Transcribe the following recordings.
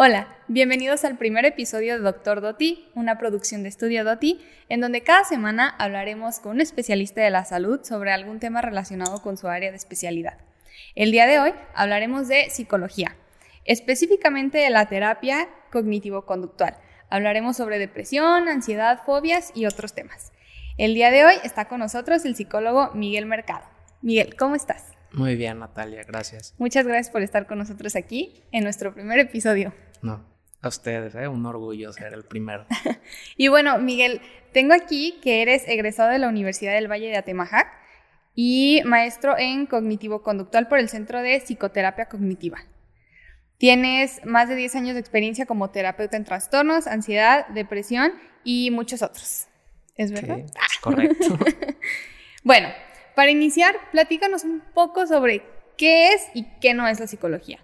Hola, bienvenidos al primer episodio de Doctor Doti, una producción de Estudio Doti, en donde cada semana hablaremos con un especialista de la salud sobre algún tema relacionado con su área de especialidad. El día de hoy hablaremos de psicología, específicamente de la terapia cognitivo-conductual. Hablaremos sobre depresión, ansiedad, fobias y otros temas. El día de hoy está con nosotros el psicólogo Miguel Mercado. Miguel, ¿cómo estás? Muy bien, Natalia, gracias. Muchas gracias por estar con nosotros aquí en nuestro primer episodio. No, a ustedes, ¿eh? un orgullo ser el primero. y bueno, Miguel, tengo aquí que eres egresado de la Universidad del Valle de Atemajac y maestro en cognitivo conductual por el Centro de Psicoterapia Cognitiva. Tienes más de 10 años de experiencia como terapeuta en trastornos, ansiedad, depresión y muchos otros. ¿Es verdad? Sí, correcto. bueno, para iniciar, platícanos un poco sobre qué es y qué no es la psicología.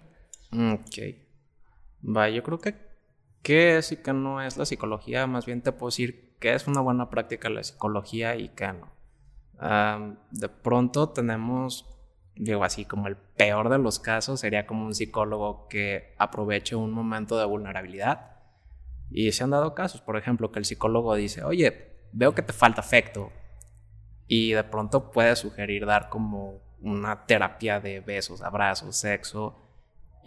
Ok. Va, yo creo que qué es y qué no es la psicología, más bien te puedo decir qué es una buena práctica la psicología y qué no. de pronto tenemos, digo así, como el peor de los casos sería como un psicólogo que aproveche un momento de vulnerabilidad. Y se han dado casos, por ejemplo, que el psicólogo dice, oye, veo que te falta afecto. Y de pronto puede sugerir dar como una terapia de besos, abrazos, sexo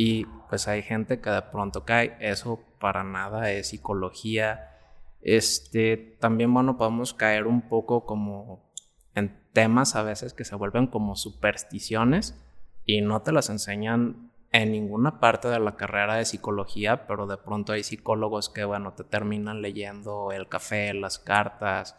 y pues hay gente que de pronto cae, eso para nada es psicología. Este, también bueno, podemos caer un poco como en temas a veces que se vuelven como supersticiones y no te las enseñan en ninguna parte de la carrera de psicología, pero de pronto hay psicólogos que, bueno, te terminan leyendo el café, las cartas,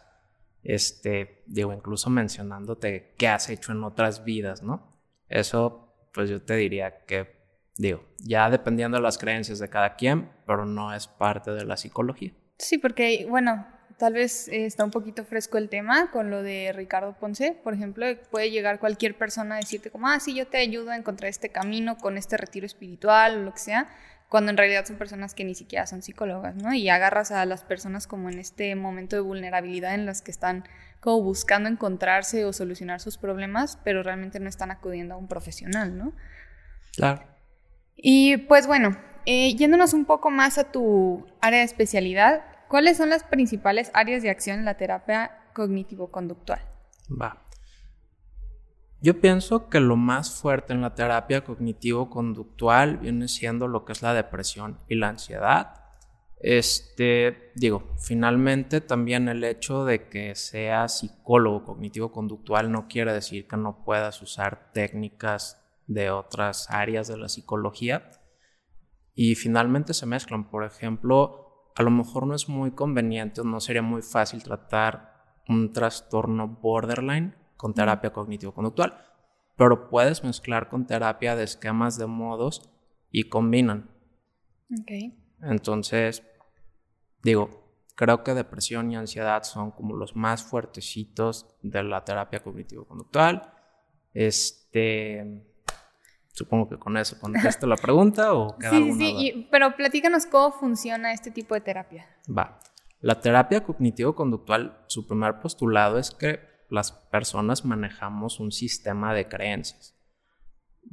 este, digo, incluso mencionándote qué has hecho en otras vidas, ¿no? Eso, pues yo te diría que Digo, ya dependiendo de las creencias de cada quien, pero no es parte de la psicología. Sí, porque, bueno, tal vez está un poquito fresco el tema con lo de Ricardo Ponce, por ejemplo, puede llegar cualquier persona a decirte como, ah, sí, yo te ayudo a encontrar este camino con este retiro espiritual o lo que sea, cuando en realidad son personas que ni siquiera son psicólogas, ¿no? Y agarras a las personas como en este momento de vulnerabilidad en las que están como buscando encontrarse o solucionar sus problemas, pero realmente no están acudiendo a un profesional, ¿no? Claro. Y pues bueno, eh, yéndonos un poco más a tu área de especialidad, ¿cuáles son las principales áreas de acción en la terapia cognitivo-conductual? Va. Yo pienso que lo más fuerte en la terapia cognitivo-conductual viene siendo lo que es la depresión y la ansiedad. Este, digo, finalmente también el hecho de que seas psicólogo cognitivo-conductual no quiere decir que no puedas usar técnicas de otras áreas de la psicología y finalmente se mezclan. Por ejemplo, a lo mejor no es muy conveniente o no sería muy fácil tratar un trastorno borderline con terapia cognitivo-conductual, pero puedes mezclar con terapia de esquemas de modos y combinan. Entonces, digo, creo que depresión y ansiedad son como los más fuertecitos de la terapia cognitivo-conductual. Este, Supongo que con eso contesto la pregunta o queda Sí, sí, sí, pero platícanos cómo funciona este tipo de terapia. Va. La terapia cognitivo-conductual, su primer postulado es que las personas manejamos un sistema de creencias.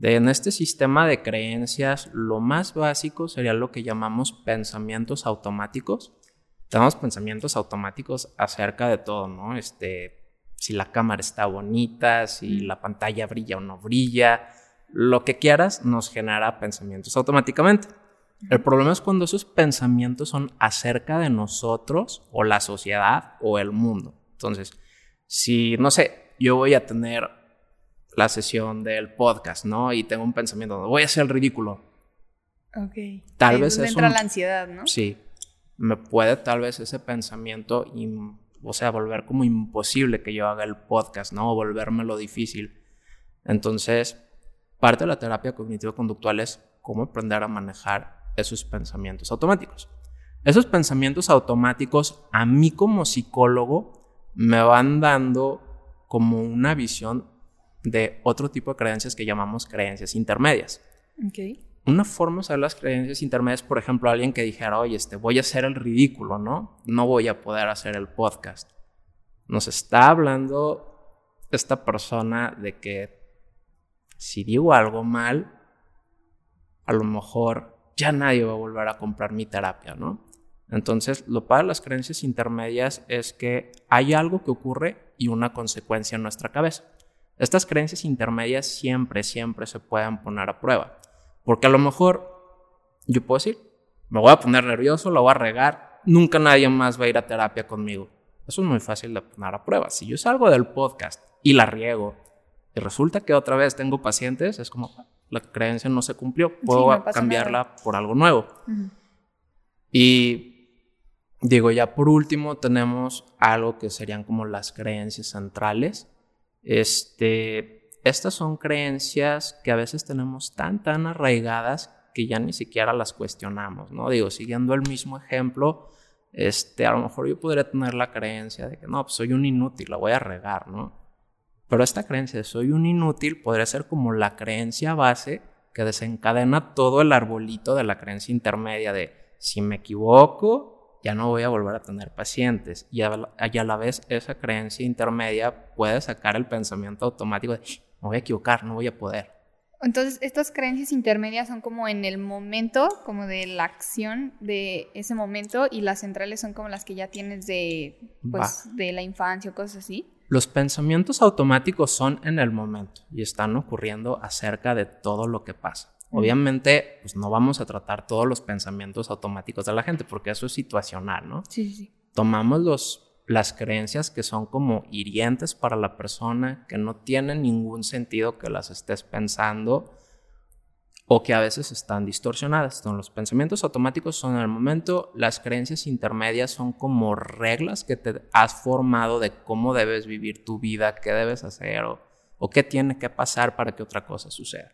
en este sistema de creencias, lo más básico sería lo que llamamos pensamientos automáticos. Tenemos pensamientos automáticos acerca de todo, ¿no? Este, si la cámara está bonita, si la pantalla brilla o no brilla, lo que quieras nos genera pensamientos automáticamente. El problema es cuando esos pensamientos son acerca de nosotros o la sociedad o el mundo. Entonces, si, no sé, yo voy a tener la sesión del podcast, ¿no? Y tengo un pensamiento, voy a hacer el ridículo. Ok. Tal vez es entra la ansiedad, ¿no? Sí. Me puede tal vez ese pensamiento, o sea, volver como imposible que yo haga el podcast, ¿no? O volvérmelo difícil. Entonces, Parte de la terapia cognitivo-conductual es cómo aprender a manejar esos pensamientos automáticos. Esos pensamientos automáticos a mí como psicólogo me van dando como una visión de otro tipo de creencias que llamamos creencias intermedias. Una forma de usar las creencias intermedias, por ejemplo, alguien que dijera, oye, este, voy a hacer el ridículo, ¿no? No voy a poder hacer el podcast. Nos está hablando esta persona de que si digo algo mal, a lo mejor ya nadie va a volver a comprar mi terapia, ¿no? Entonces, lo para las creencias intermedias es que hay algo que ocurre y una consecuencia en nuestra cabeza. Estas creencias intermedias siempre, siempre se pueden poner a prueba. Porque a lo mejor yo puedo decir, me voy a poner nervioso, lo voy a regar, nunca nadie más va a ir a terapia conmigo. Eso es muy fácil de poner a prueba. Si yo salgo del podcast y la riego y resulta que otra vez tengo pacientes, es como la creencia no se cumplió, puedo cambiarla por algo nuevo. Y Digo, ya por último tenemos algo que serían como las creencias centrales. Este, estas son creencias que a veces tenemos tan, tan arraigadas que ya ni siquiera las cuestionamos, ¿no? Digo, siguiendo el mismo ejemplo, este, a lo mejor yo podría tener la creencia de que no, pues soy un inútil, la voy a regar, ¿no? Pero esta creencia de soy un inútil podría ser como la creencia base que desencadena todo el arbolito de la creencia intermedia de si me equivoco, ya no voy a volver a tener pacientes. Y a, la vez esa creencia intermedia puede sacar el pensamiento automático de, me voy a equivocar, no voy a poder. Entonces, estas creencias intermedias son como en el momento, como de la acción de ese momento, y las centrales son como las que ya tienes de, pues, de la infancia o cosas así. Los pensamientos automáticos son en el momento y están ocurriendo acerca de todo lo que pasa. Obviamente, pues no vamos a tratar todos los pensamientos automáticos de la gente, porque eso es situacional, ¿no? Sí, sí. Tomamos los, las creencias que son como hirientes para la persona, que no tienen ningún sentido que las estés pensando o que a veces están distorsionadas. Entonces, los pensamientos automáticos son en el momento, las creencias intermedias son como reglas que te has formado de cómo debes vivir tu vida, qué debes hacer o, o qué tiene que pasar para que otra cosa suceda.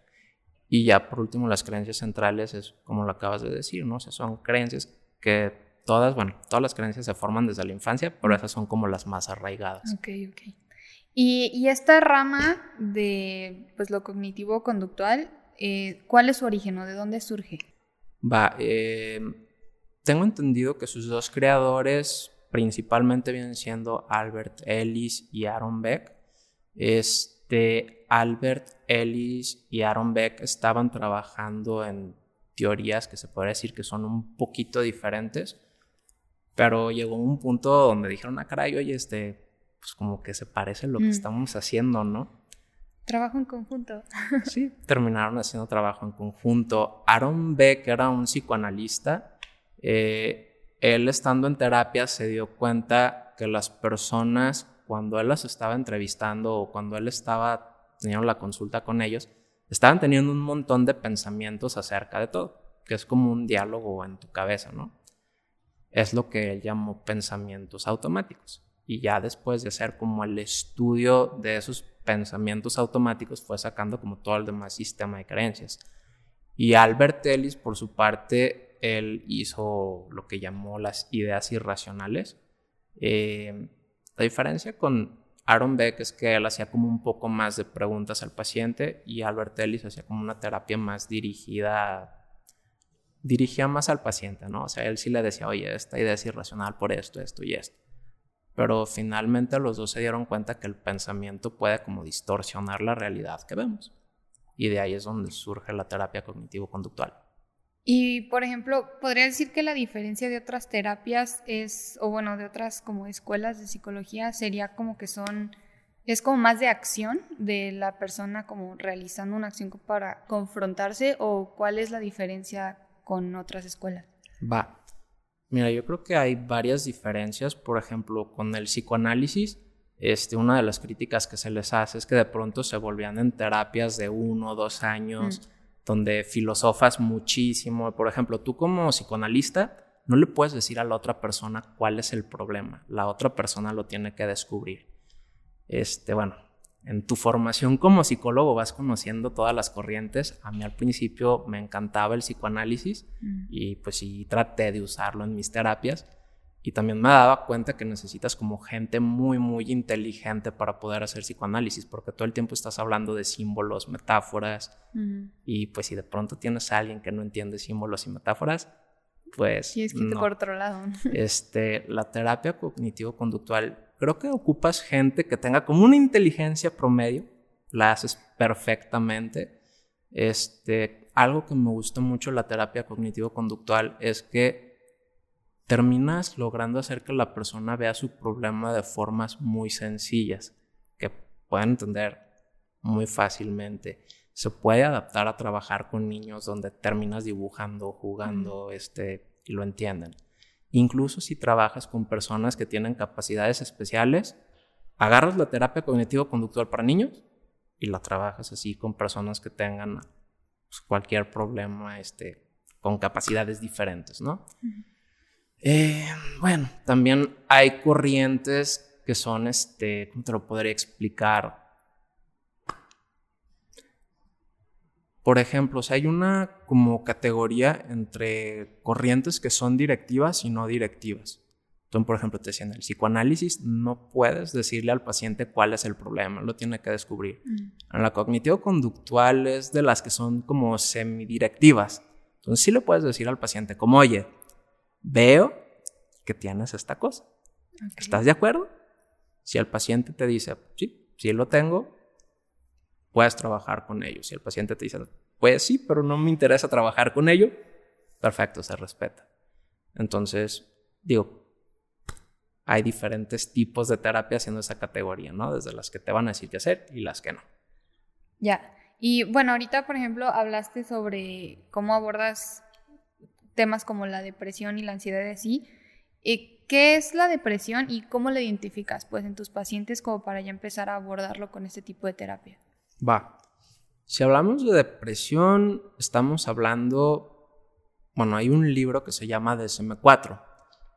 Y ya por último, las creencias centrales es como lo acabas de decir, ¿no? O sea, son creencias que todas, bueno, todas las creencias se forman desde la infancia, pero esas son como las más arraigadas. Ok, ok. Y, y esta rama de pues, lo cognitivo-conductual, eh, ¿cuál es su origen o de dónde surge? Va, eh, tengo entendido que sus dos creadores principalmente vienen siendo Albert Ellis y Aaron Beck. Este, Albert Ellis y Aaron Beck estaban trabajando en teorías que se puede decir que son un poquito diferentes, pero llegó un punto donde dijeron, ah, caray, oye, este, pues como que se parece lo que mm. estamos haciendo, ¿no? Trabajo en conjunto. sí, terminaron haciendo trabajo en conjunto. Aaron Beck era un psicoanalista. Eh, él estando en terapia se dio cuenta que las personas, cuando él las estaba entrevistando o cuando él estaba tenían la consulta con ellos, estaban teniendo un montón de pensamientos acerca de todo, que es como un diálogo en tu cabeza, ¿no? Es lo que él llamó pensamientos automáticos. Y ya después de hacer como el estudio de esos pensamientos automáticos, fue sacando como todo el demás sistema de creencias. Y Albert Ellis, por su parte, él hizo lo que llamó las ideas irracionales. Eh, la diferencia con Aaron Beck es que él hacía como un poco más de preguntas al paciente y Albert Ellis hacía como una terapia más dirigida, dirigía más al paciente, ¿no? O sea, él sí le decía, oye, esta idea es irracional por esto, esto y esto. Pero finalmente los dos se dieron cuenta que el pensamiento puede como distorsionar la realidad que vemos. Y de ahí es donde surge la terapia cognitivo-conductual. Y, por ejemplo, podría decir que la diferencia de otras terapias es, o bueno, de otras como escuelas de psicología, sería como que son, es como más de acción de la persona como realizando una acción para confrontarse, o cuál es la diferencia con otras escuelas. Va. Mira, yo creo que hay varias diferencias, por ejemplo, con el psicoanálisis. Este, una de las críticas que se les hace es que de pronto se volvían en terapias de uno o dos años. Mm donde filosofas muchísimo. Por ejemplo, tú como psicoanalista no le puedes decir a la otra persona cuál es el problema. La otra persona lo tiene que descubrir. Este, bueno, en tu formación como psicólogo vas conociendo todas las corrientes. A mí al principio me encantaba el psicoanálisis mm. y pues sí traté de usarlo en mis terapias. Y también me daba cuenta que necesitas como gente muy, muy inteligente para poder hacer psicoanálisis, porque todo el tiempo estás hablando de símbolos, metáforas, y pues si de pronto tienes a alguien que no entiende símbolos y metáforas, pues... Y es que por otro lado. Este, la terapia cognitivo-conductual, creo que ocupas gente que tenga como una inteligencia promedio, la haces perfectamente, Este, algo que me gustó mucho la terapia cognitivo-conductual es que terminas logrando hacer que la persona vea su problema de formas muy sencillas, que pueden entender muy fácilmente. Se puede adaptar a trabajar con niños donde terminas dibujando, jugando, este, y lo entienden. Incluso si trabajas con personas que tienen capacidades especiales, agarras la terapia cognitivo-conductual para niños y la trabajas así con personas que tengan pues, cualquier problema este, con capacidades diferentes, ¿no? Eh, bueno, también hay corrientes que son, este, ¿cómo te lo podría explicar? Por ejemplo, o hay una como categoría entre corrientes que son directivas y no directivas. Entonces, por ejemplo, te decían, en el psicoanálisis no puedes decirle al paciente cuál es el problema, lo tiene que descubrir. Mm. En la cognitivo-conductual es de las que son como semidirectivas. Entonces, sí le puedes decir al paciente como, oye, veo que tienes esta cosa. ¿Estás de acuerdo? Si el paciente te dice, sí, sí lo tengo, puedes trabajar con ello. Si el paciente te dice, pues sí, pero no me interesa trabajar con ello, perfecto, se respeta. Entonces, digo, hay diferentes tipos de terapia haciendo esa categoría, ¿no? Desde las que te van a decir qué hacer y las que no. Ya. Y bueno, ahorita, por ejemplo, hablaste sobre cómo abordas temas como la depresión y la ansiedad de sí. ¿Qué es la depresión y cómo la identificas pues en tus pacientes como para ya empezar a abordarlo con este tipo de terapia? Va. Si hablamos de depresión, estamos hablando, bueno, hay un libro que se llama DSM-4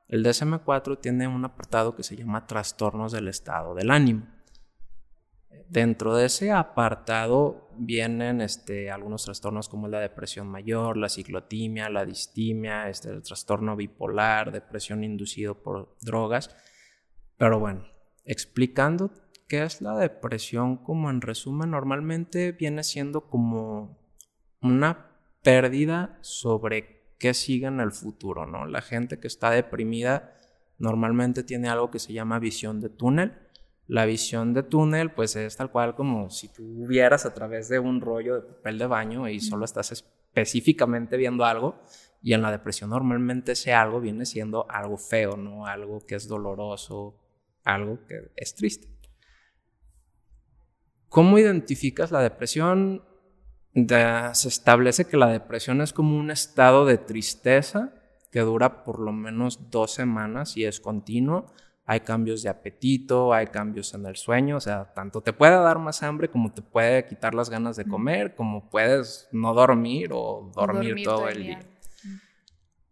el DSM-4 tiene un apartado que se llama trastornos del estado del ánimo. Dentro de ese apartado vienen este, algunos trastornos como la depresión mayor, la ciclotimia, la distimia, este, el trastorno bipolar, depresión inducido por drogas. Pero bueno, explicando qué es la depresión, como en resumen, normalmente viene siendo como una pérdida sobre qué sigue en el futuro, ¿no? La gente que está deprimida normalmente tiene algo que se llama visión de túnel. La visión de túnel, pues es tal cual como si tú vieras a través de un rollo de papel de baño y solo estás específicamente viendo algo. Y en la depresión normalmente ese algo viene siendo algo feo, ¿no? Algo que es doloroso, algo que es triste. ¿Cómo identificas la depresión? se establece que la depresión es como un estado de tristeza que dura por lo menos dos semanas y es continuo. Hay cambios de apetito, hay cambios en el sueño, o sea, tanto te puede dar más hambre como te puede quitar las ganas de comer, como puedes no dormir o dormir, todo, el día.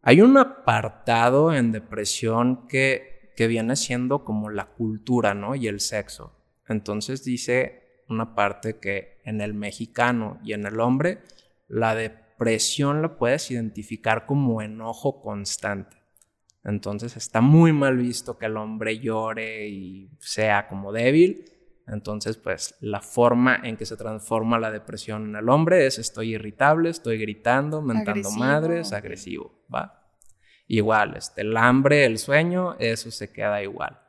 Hay un apartado en depresión que, que viene siendo como la cultura, ¿no? Y el sexo. Entonces dice una parte que en el mexicano y en el hombre, la depresión la puedes identificar como enojo constante. Entonces está muy mal visto que el hombre llore y sea como débil. Entonces, pues la forma en que se transforma la depresión en el hombre es estoy irritable, estoy gritando, mentando madres, agresivo, ¿va? Igual, este, el hambre, el sueño, eso se queda igual.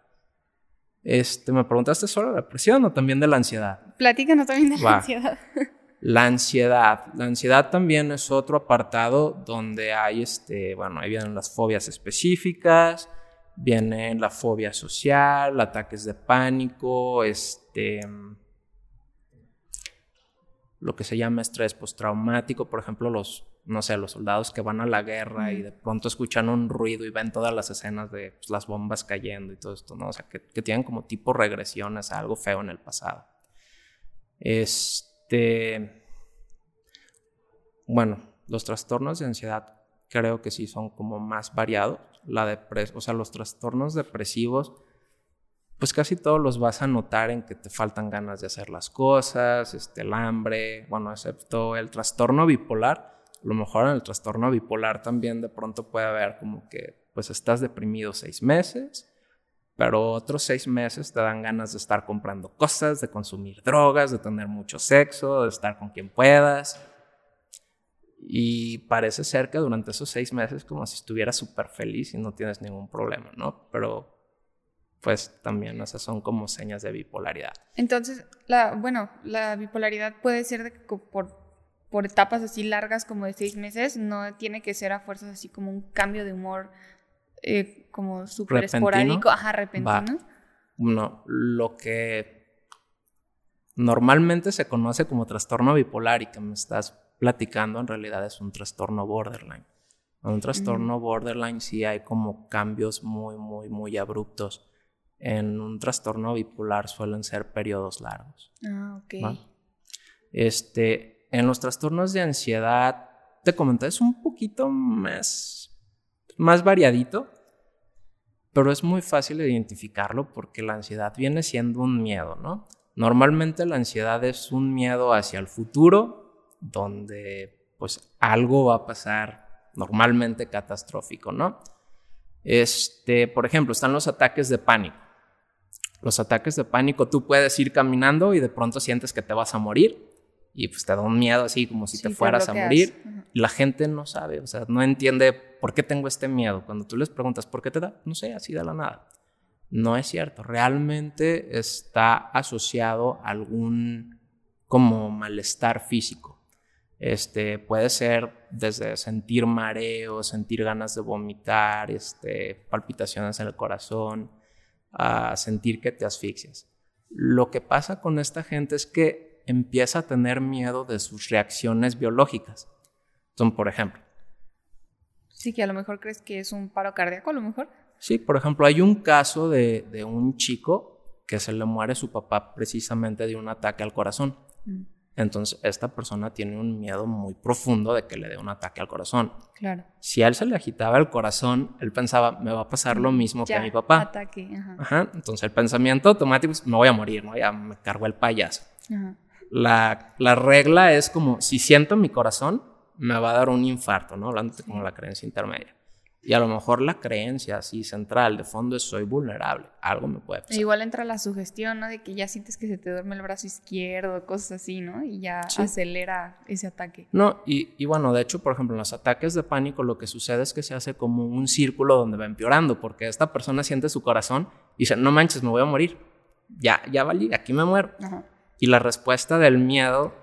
Este, ¿Me preguntaste solo de la depresión o también de la ansiedad? Platícanos también de la ansiedad. La ansiedad. La ansiedad también es otro apartado donde hay, este, bueno, ahí vienen las fobias específicas, viene la fobia social, ataques de pánico, este, lo que se llama estrés postraumático, por ejemplo, los no sé, los soldados que van a la guerra y de pronto escuchan un ruido y ven todas las escenas de pues, las bombas cayendo y todo esto, ¿no? O sea, que, tienen como tipo regresiones a algo feo en el pasado. Este. Bueno, los trastornos de ansiedad creo que sí son como más variados. La depres o sea, los trastornos depresivos, pues casi todos los vas a notar en que te faltan ganas de hacer las cosas, este, el hambre, bueno, excepto el trastorno bipolar a lo mejor en el trastorno bipolar también de pronto puede haber como que pues estás deprimido seis meses, pero otros seis meses te dan ganas de estar comprando cosas, de consumir drogas, de tener mucho sexo, de estar con quien puedas. Y parece ser que durante esos seis meses como si estuvieras súper feliz y no tienes ningún problema, ¿no? Pero pues también esas son como señas de bipolaridad. Entonces, bueno, la bipolaridad puede ser de, por por etapas así largas como de seis meses, no tiene que ser a fuerzas así como un cambio de humor eh, como súper esporádico, ajá, repentino. No, lo que normalmente se conoce como trastorno bipolar y que me estás platicando en realidad es un trastorno borderline. En un trastorno borderline sí hay como cambios muy, muy, muy abruptos. En un trastorno bipolar suelen ser periodos largos. Ah, ok. Este, en los trastornos de ansiedad, te comenté, es un poquito más, más variadito, pero es muy fácil identificarlo porque la ansiedad viene siendo un miedo, ¿no? Normalmente la ansiedad es un miedo hacia el futuro, donde pues algo va a pasar normalmente catastrófico, ¿no? Este, por ejemplo, están los ataques de pánico. Los ataques de pánico, tú puedes ir caminando y de pronto sientes que te vas a morir y pues te da un miedo así como si te fueras a morir. La gente no sabe, o sea, no entiende por qué tengo este miedo. Cuando tú les preguntas por qué te da, no sé, así de la nada. No es cierto, realmente está asociado a algún como malestar físico. Este, puede ser desde sentir mareo, sentir ganas de vomitar, este, palpitaciones en el corazón, a sentir que te asfixias. Lo que pasa con esta gente es que empieza a tener miedo de sus reacciones biológicas. Son, por ejemplo. Sí, que a lo mejor crees que es un paro cardíaco, a lo mejor. Sí, por ejemplo, hay un caso de, de un chico que se le muere su papá precisamente de un ataque al corazón. Mm. Entonces, esta persona tiene un miedo muy profundo de que le dé un ataque al corazón. Claro. Si a él se le agitaba el corazón, él pensaba, me va a pasar lo mismo que a mi papá. Ataque, ajá. ajá. Entonces, el pensamiento automático es, me voy a morir, ¿no? Ya me cargo el payaso. Ajá la, regla es como, si siento mi corazón, me va a dar un infarto, ¿no? Hablando como la creencia intermedia. Y a lo mejor la creencia así central de fondo es soy vulnerable, algo me puede pasar. igual entra la sugestión, ¿no? De que ya sientes que se te duerme el brazo izquierdo, cosas así, ¿no? Y ya acelera ese ataque. No, y, y, bueno, de hecho, por ejemplo, en los ataques de pánico lo que sucede es que se hace como un círculo donde va empeorando, porque esta persona siente su corazón y dice, no manches, me voy a morir. Ya, ya valí, aquí me muero. Ajá. Y la respuesta del miedo,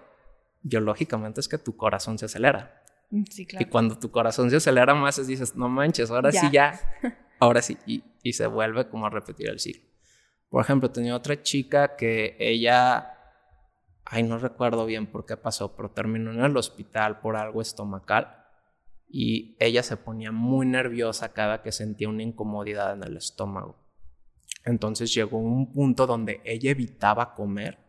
biológicamente, es que tu corazón se acelera. Mm, sí, claro. Y cuando tu corazón se acelera más, dices, no manches, ahora sí ya, ahora sí. Y, y, se vuelve como a repetir el ciclo. Por ejemplo, tenía otra chica que ella, ay, no recuerdo bien por qué pasó, pero terminó en el hospital por algo estomacal. Y ella se ponía muy nerviosa cada que sentía una incomodidad en el estómago. Entonces llegó un punto donde ella evitaba comer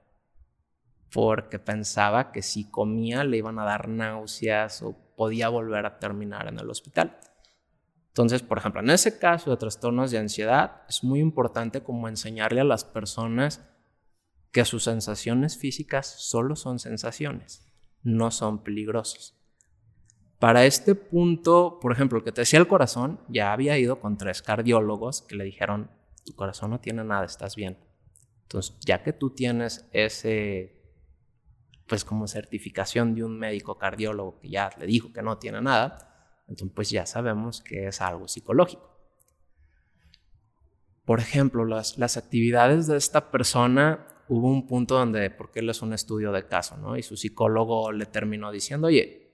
porque pensaba que si comía le iban a dar náuseas o podía volver a terminar en el hospital. Entonces, por ejemplo, en ese caso de trastornos de ansiedad, es muy importante como enseñarle a las personas que sus sensaciones físicas solo son sensaciones, no son peligrosas. Para este punto, por ejemplo, que te decía el corazón, ya había ido con tres cardiólogos que le dijeron, tu corazón no tiene nada, estás bien. Entonces, ya que tú tienes ese pues como certificación de un médico cardiólogo que ya le dijo que no tiene nada, entonces pues ya sabemos que es algo psicológico. Por ejemplo, las, las actividades de esta persona, hubo un punto donde, porque él es un estudio de caso, ¿no? Y su psicólogo le terminó diciendo, oye,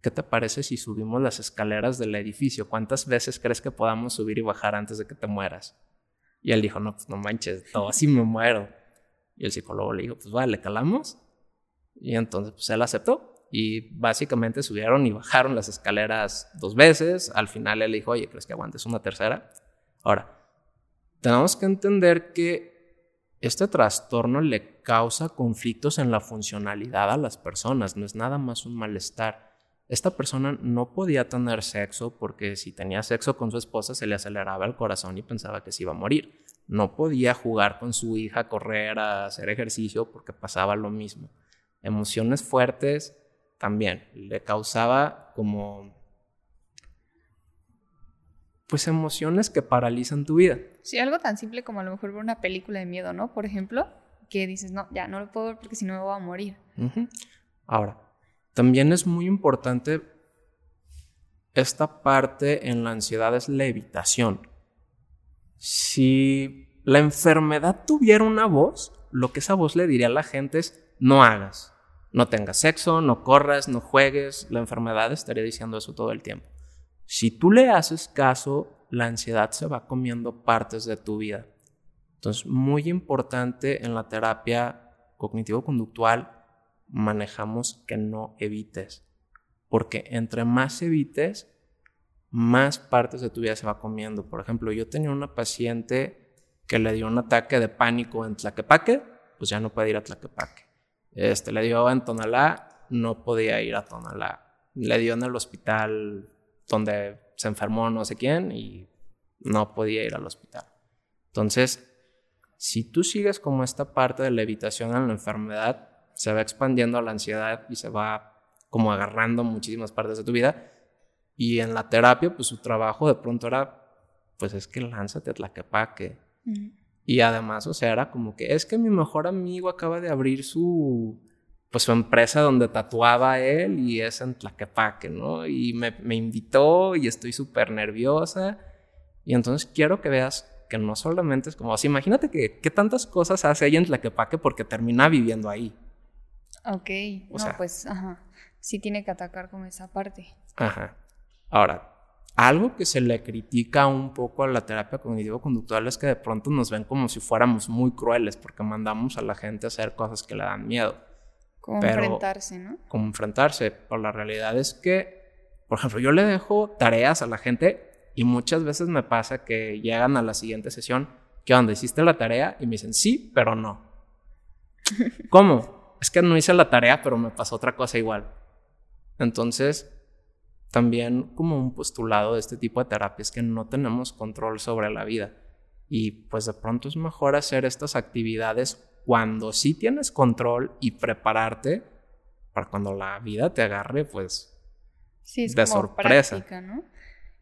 ¿qué te parece si subimos las escaleras del edificio? ¿Cuántas veces crees que podamos subir y bajar antes de que te mueras? Y él dijo, no, pues no manches, todo así me muero. Y el psicólogo le dijo, pues vale, calamos. Y entonces pues él aceptó y básicamente subieron y bajaron las escaleras dos veces. Al final él dijo, oye, ¿crees que aguantes una tercera? Ahora, tenemos que entender que este trastorno le causa conflictos en la funcionalidad a las personas, no es nada más un malestar. Esta persona no podía tener sexo porque si tenía sexo con su esposa se le aceleraba el corazón y pensaba que se iba a morir. No podía jugar con su hija, correr, a hacer ejercicio porque pasaba lo mismo emociones fuertes también. Le causaba como pues emociones que paralizan tu vida. Sí, algo tan simple como a lo mejor ver una película de miedo, ¿no? Por ejemplo, que dices, no, ya no lo puedo ver porque si no me voy a morir. Ahora, también es muy importante esta parte en la ansiedad es la evitación. Si la enfermedad tuviera una voz, lo que esa voz le diría a la gente es, no hagas, no tengas sexo, no corras, no juegues. La enfermedad estaría diciendo eso todo el tiempo. Si tú le haces caso, la ansiedad se va comiendo partes de tu vida. Entonces, muy importante en la terapia cognitivo-conductual, manejamos que no evites. Porque entre más evites, más partes de tu vida se va comiendo. Por ejemplo, yo tenía una paciente que le dio un ataque de pánico en Tlaquepaque, pues ya no puede ir a Tlaquepaque. Este, le dio en Tonalá, no podía ir a Tonalá. Le dio en el hospital donde se enfermó no sé quién y no podía ir al hospital. Entonces, si tú sigues como esta parte de la evitación en la enfermedad, se va expandiendo la ansiedad y se va como agarrando muchísimas partes de tu vida. Y en la terapia, pues su trabajo de pronto era, pues es que lánzate a Tlaquepaque. Y además, o sea, era como que es que mi mejor amigo acaba de abrir su, pues su empresa donde tatuaba él y es en Tlaquepaque, ¿no? Y me, me invitó y estoy súper nerviosa. Y entonces quiero que veas que no solamente es como, así, imagínate que tantas cosas hace ella en Tlaquepaque porque termina viviendo ahí. Ok, no, pues, ajá sí tiene que atacar con esa parte. Ajá. Ahora, algo que se le critica un poco a la terapia cognitivo-conductual es que de pronto nos ven como si fuéramos muy crueles porque mandamos a la gente a hacer cosas que le dan miedo. Como enfrentarse, ¿no? Como enfrentarse. Pero la realidad es que, por ejemplo, yo le dejo tareas a la gente y muchas veces me pasa que llegan a la siguiente sesión, ¿qué onda? ¿Hiciste la tarea? Y me dicen, sí, pero no. ¿Cómo? Es que no hice la tarea, pero me pasó otra cosa igual. Entonces, también como un postulado de este tipo de terapia es que no tenemos control sobre la vida. Y pues de pronto es mejor hacer estas actividades cuando sí tienes control y prepararte para cuando la vida te agarre, pues sí, es de sorpresa. Práctica, ¿no?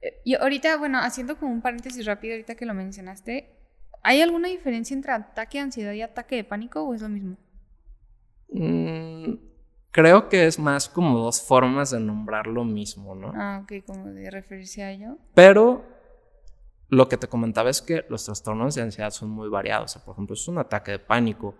Eh, y ahorita, bueno, haciendo como un paréntesis rápido, ahorita que lo mencionaste, ¿hay alguna diferencia entre ataque de ansiedad y ataque de pánico o es lo mismo? Mm, Creo que es más como dos formas de nombrar lo mismo, ¿no? Ah, ok, como de referirse a ello. Pero lo que te comentaba es que los trastornos de ansiedad son muy variados. por ejemplo, es un ataque de pánico.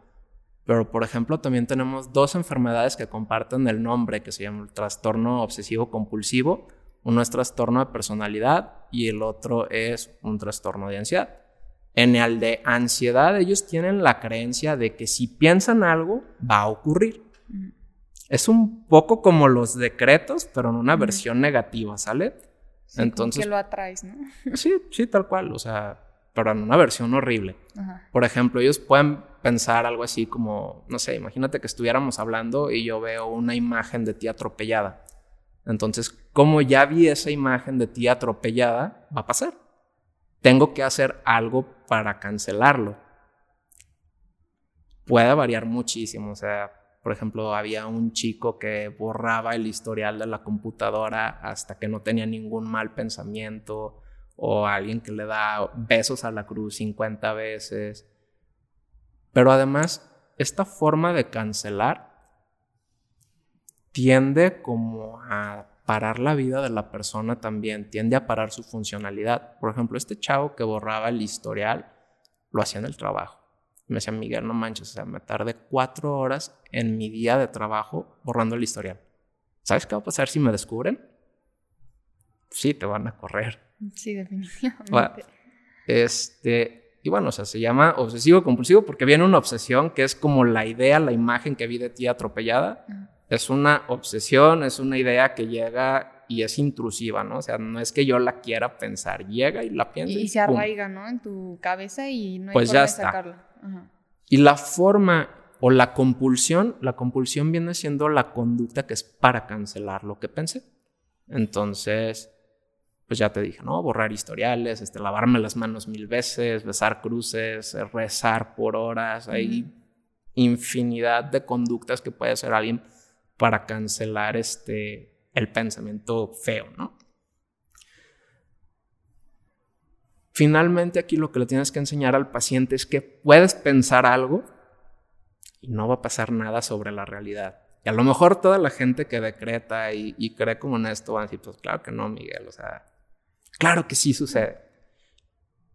Pero, por ejemplo, también tenemos dos enfermedades que comparten el nombre, que se llama el trastorno obsesivo compulsivo. Uno es trastorno de personalidad y el otro es un trastorno de ansiedad. En el de ansiedad, ellos tienen la creencia de que si piensan algo, va a ocurrir. Es un poco como los decretos, pero en una versión negativa, ¿sale? Entonces. que lo atraes, ¿no? sí, sí, tal cual. O sea, pero en una versión horrible. Por ejemplo, ellos pueden pensar algo así como, no sé, imagínate que estuviéramos hablando y yo veo una imagen de ti atropellada. Entonces, como ya vi esa imagen de ti atropellada, va a pasar. Tengo que hacer algo para cancelarlo. Puede variar muchísimo, o sea, por ejemplo, había un chico que borraba el historial de la computadora hasta que no tenía ningún mal pensamiento, o alguien que le da besos a la cruz 50 veces. Pero además, esta forma de cancelar tiende como a parar la vida de la persona también, tiende a parar su funcionalidad. Por ejemplo, este chavo que borraba el historial lo hacía en el trabajo me decía, Miguel, no manches, o sea, me tardé cuatro horas en mi día de trabajo borrando el historial. ¿Sabes qué va a pasar si me descubren? Sí, te van a correr. Sí, definitivamente. este, y bueno, o sea, se llama obsesivo compulsivo porque viene una obsesión que es como la idea, la imagen que vi de ti atropellada. Es una obsesión, es una idea que llega y es intrusiva, ¿no? O sea, no es que yo la quiera pensar, llega y la pienso. Y, se arraiga, ¿no? En tu cabeza y no hay pues forma ya de sacarla. Y la forma o la compulsión, la compulsión viene siendo la conducta que es para cancelar lo que pensé. Entonces, pues ya te dije, ¿no? Borrar historiales, este, lavarme las manos mil veces, besar cruces, rezar por horas. Hay infinidad de conductas que puede hacer alguien para cancelar este, el pensamiento feo, ¿no? Finalmente aquí lo que le tienes que enseñar al paciente es que puedes pensar algo y no va a pasar nada sobre la realidad. Y a lo mejor toda la gente que decreta y, cree como en esto van a decir, pues claro que no, Miguel, o sea, claro que sí sucede.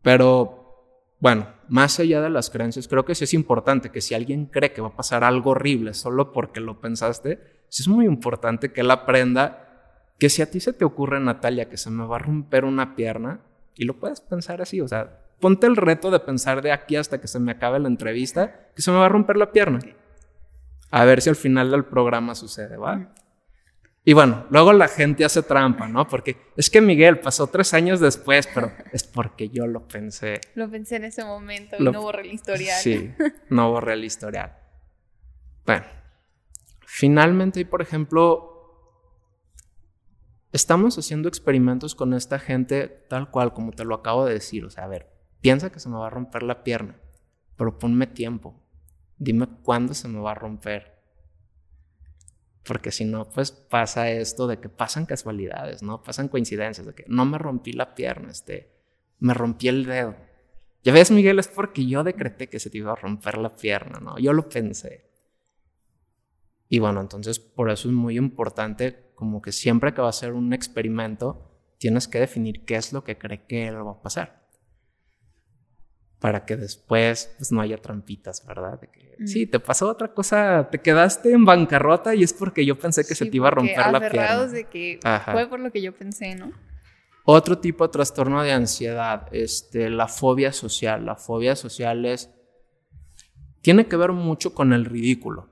Pero bueno, más allá de las creencias, creo que sí es importante que si alguien cree que va a pasar algo horrible solo porque lo pensaste, sí es muy importante que él aprenda que si a ti se te ocurre, Natalia, que se me va a romper una pierna, y lo puedes pensar así, o sea, ponte el reto de pensar de aquí hasta que se me acabe la entrevista, que se me va a romper la pierna. A ver si al final del programa sucede, ¿va? Y bueno, luego la gente hace trampa, ¿no? Porque es que Miguel pasó tres años después, pero es porque yo lo pensé. Lo pensé en ese momento y no borré el historial. Sí, no borré el historial. Bueno, finalmente, por ejemplo, estamos haciendo experimentos con esta gente tal cual, como te lo acabo de decir. O sea, a ver, piensa que se me va a romper la pierna, pero ponme tiempo. Dime cuándo se me va a romper porque si no, pues pasa esto de que pasan casualidades, ¿no? Pasan coincidencias, de que no me rompí la pierna, este, me rompí el dedo. Ya ves, Miguel, es porque yo decreté que se te iba a romper la pierna, ¿no? Yo lo pensé. Y bueno, entonces por eso es muy importante, como que siempre que va a ser un experimento, tienes que definir qué es lo que cree que va a pasar para que después pues no haya trampitas, ¿verdad? De que, Sí, te pasó otra cosa, te quedaste en bancarrota y es porque yo pensé que se te iba a romper la pierna. de que fue por lo que yo pensé, ¿no? Otro tipo de trastorno de ansiedad, este, la fobia social. La fobia social es, tiene que ver mucho con el ridículo.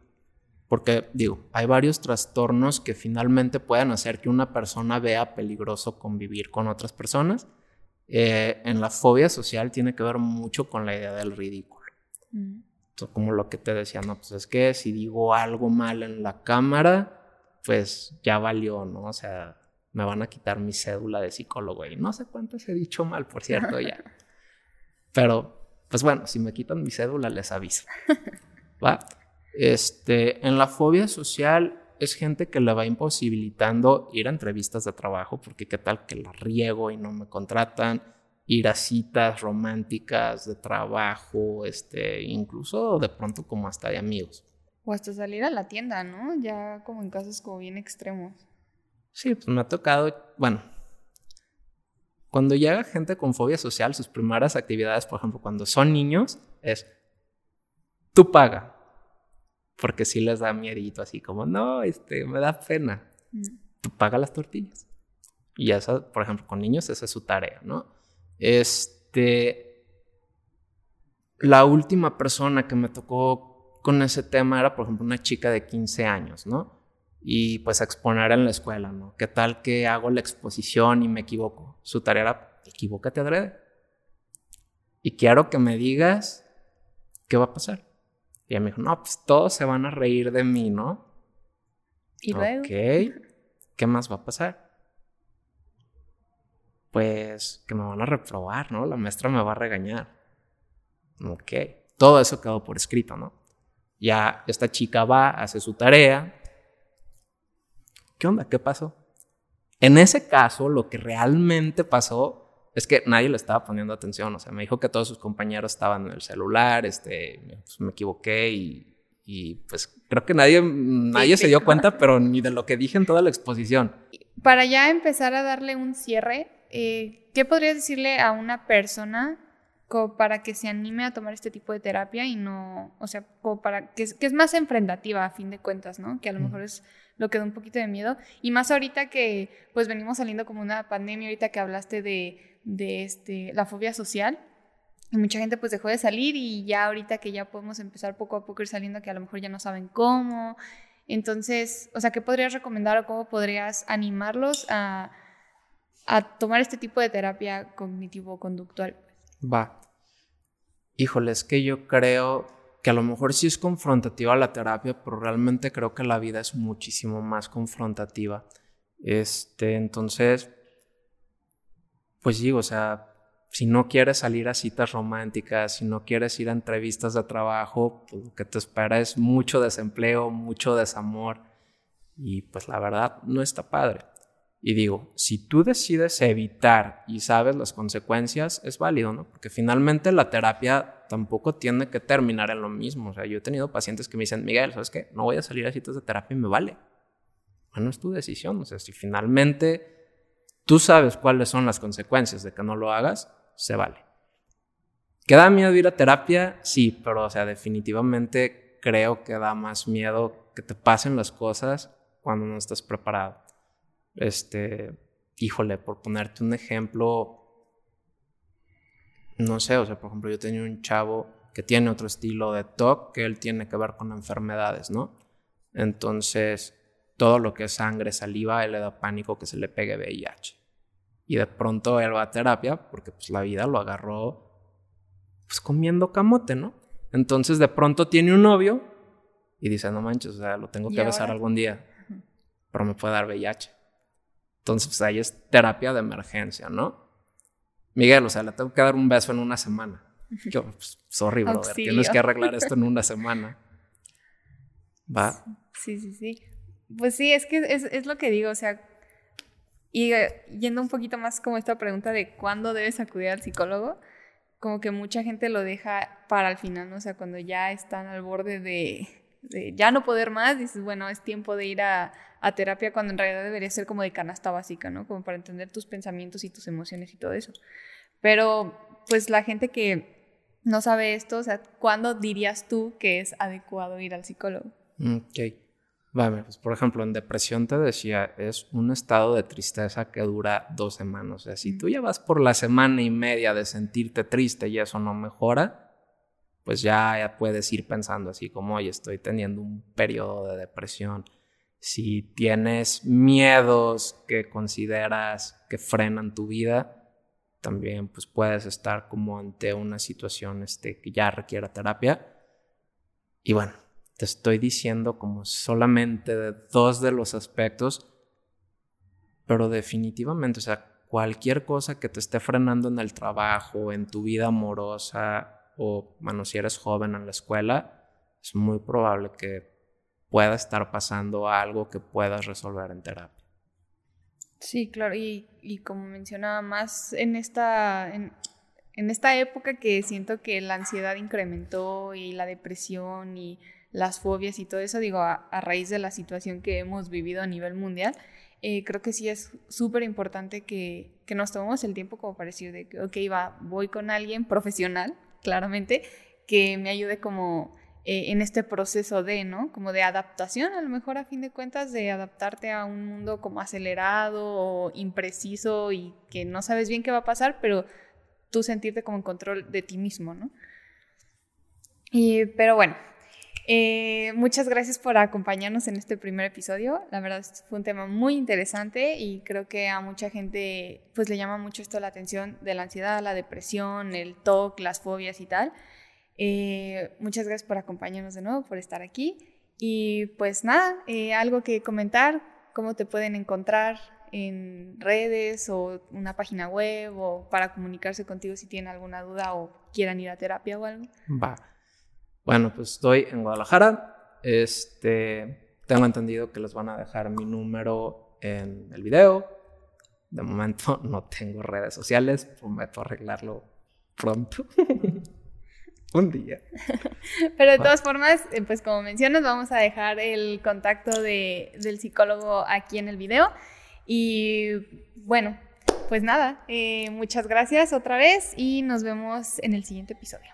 Porque, digo, hay varios trastornos que finalmente pueden hacer que una persona vea peligroso convivir con otras personas eh, en la fobia social tiene que ver mucho con la idea del ridículo. Mm. como lo que te decía, no, pues es que si digo algo mal en la cámara, pues ya valió, ¿no? O sea, me van a quitar mi cédula de psicólogo y no sé cuántas he dicho mal, por cierto, ya. Pero, pues bueno, si me quitan mi cédula, les aviso. ¿Va? Este, en la fobia social es gente que le va imposibilitando ir a entrevistas de trabajo porque qué tal que la riego y no me contratan, ir a citas románticas de trabajo, este, incluso de pronto como hasta de amigos. O hasta salir a la tienda, ¿no? Ya como en casos como bien extremos. Sí, pues me ha tocado, bueno, cuando llega gente con fobia social, sus primeras actividades, por ejemplo, cuando son niños, es, tú paga, porque sí les da miedito, así como, no, este, me da pena. Mm. Tú paga las tortillas. Y esa, por ejemplo, con niños, esa es su tarea, ¿no? Este. La última persona que me tocó con ese tema era, por ejemplo, una chica de 15 años, ¿no? Y pues exponer en la escuela, ¿no? ¿Qué tal que hago la exposición y me equivoco? Su tarea era, equivócate adrede. Y quiero que me digas qué va a pasar. Y ella me dijo, no, pues todos se van a reír de mí, ¿no? Y luego. Ok, ¿qué más va a pasar? Pues que me van a reprobar, ¿no? La maestra me va a regañar. Ok, todo eso quedó por escrito, ¿no? Ya esta chica va, hace su tarea. ¿Qué onda? ¿Qué pasó? En ese caso, lo que realmente pasó es que nadie le estaba poniendo atención. O sea, me dijo que todos sus compañeros estaban en el celular, este, pues, me equivoqué y, y, pues creo que nadie, nadie se dio cuenta, pero ni de lo que dije en toda la exposición. Para ya empezar a darle un cierre, eh, ¿qué podrías decirle a una persona para que se anime a tomar este tipo de terapia y no, o sea, como para que, que es más enfrentativa a fin de cuentas, ¿no? Que a lo mejor es lo que da un poquito de miedo. Y más ahorita que pues venimos saliendo como una pandemia, ahorita que hablaste de de este, la fobia social. Y mucha gente pues dejó de salir y ya ahorita que ya podemos empezar poco a poco ir saliendo que a lo mejor ya no saben cómo. Entonces, o sea, ¿qué podrías recomendar o cómo podrías animarlos a, a tomar este tipo de terapia cognitivo-conductual? Va. Híjole, es que yo creo que a lo mejor sí es confrontativa la terapia, pero realmente creo que la vida es muchísimo más confrontativa. Este, entonces, pues digo, o sea, si no quieres salir a citas románticas, si no quieres ir a entrevistas de trabajo, pues lo que te espera es mucho desempleo, mucho desamor y pues la verdad no está padre. Y digo, si tú decides evitar y sabes las consecuencias, es válido, ¿no? Porque finalmente la terapia tampoco tiene que terminar en lo mismo. O sea, yo he tenido pacientes que me dicen, Miguel, ¿sabes qué? No voy a salir a citas de terapia y me vale. Bueno, es tu decisión. O sea, si finalmente tú sabes cuáles son las consecuencias de que no lo hagas, se vale. ¿Que da miedo ir a terapia? Sí, pero o sea, definitivamente creo que da más miedo que te pasen las cosas cuando no estás preparado. Este, híjole, por ponerte un ejemplo, no sé, o sea, por ejemplo, yo tenía un chavo que tiene otro estilo de TOC que él tiene que ver con enfermedades, ¿no? Entonces, todo lo que es sangre, saliva, él le da pánico que se le pegue VIH. Y de pronto él va a terapia porque pues la vida lo agarró pues comiendo camote, ¿no? Entonces de pronto tiene un novio y dice, no manches, o sea, lo tengo que besar algún día, pero me puede dar VIH. Entonces pues ahí es terapia de emergencia, ¿no? Miguel, o sea, le tengo que dar un beso en una semana. Yo, pues, sorry, brother, tienes que arreglar esto en una semana. ¿Va? Sí, sí, sí. Pues sí, es que es, es lo que digo, o sea, y eh, yendo un poquito más como esta pregunta de cuándo debes acudir al psicólogo, como que mucha gente lo deja para el final, ¿no? O sea, cuando ya están al borde de, ya no poder más, dices, bueno, es tiempo de ir a, a, terapia cuando en realidad debería ser como de canasta básica, ¿no? Como para entender tus pensamientos y tus emociones y todo eso. Pero, pues la gente que no sabe esto, o sea, ¿cuándo dirías tú que es adecuado ir al psicólogo? Mm, ok. Vale, pues por ejemplo, en depresión te decía, es un estado de tristeza que dura dos semanas. O sea, si tú ya vas por la semana y media de sentirte triste y eso no mejora, pues ya puedes ir pensando así como, oye, estoy teniendo un periodo de depresión. Si tienes miedos que consideras que frenan tu vida, también pues puedes estar como ante una situación este, que ya requiera terapia. Y bueno, te estoy diciendo como solamente de dos de los aspectos, pero definitivamente, o sea, cualquier cosa que te esté frenando en el trabajo, en tu vida amorosa o, bueno, si eres joven en la escuela, es muy probable que pueda estar pasando algo que puedas resolver en terapia. Sí, claro, y, como mencionaba más en esta, en esta época que siento que la ansiedad incrementó y la depresión y las fobias y todo eso, digo, a, raíz de la situación que hemos vivido a nivel mundial, eh, creo que sí es súper importante que, que, nos tomemos el tiempo como para decir de que, ok, va, voy con alguien profesional, claramente, que me ayude como eh, en este proceso de, ¿no? Como de adaptación, a lo mejor a fin de cuentas, de adaptarte a un mundo como acelerado o impreciso y que no sabes bien qué va a pasar, pero tú sentirte como en control de ti mismo, ¿no? Y, pero bueno, eh, muchas gracias por acompañarnos en este primer episodio. La verdad fue un tema muy interesante y creo que a mucha gente pues le llama mucho esto la atención de la ansiedad, la depresión, el TOC, las fobias y tal. Eh, muchas gracias por acompañarnos de nuevo, por estar aquí. Y pues nada, eh, algo que comentar, cómo te pueden encontrar en redes o una página web o para comunicarse contigo si tienen alguna duda o quieran ir a terapia o algo. Va. Bueno, pues estoy en Guadalajara. Este, tengo entendido que les van a dejar mi número en el video. De momento no tengo redes sociales, prometo arreglarlo pronto. Un día. Pero de todas formas, eh, pues como mencionas, vamos a dejar el contacto de, del psicólogo aquí en el video. Y bueno, pues nada, eh, muchas gracias otra vez y nos vemos en el siguiente episodio.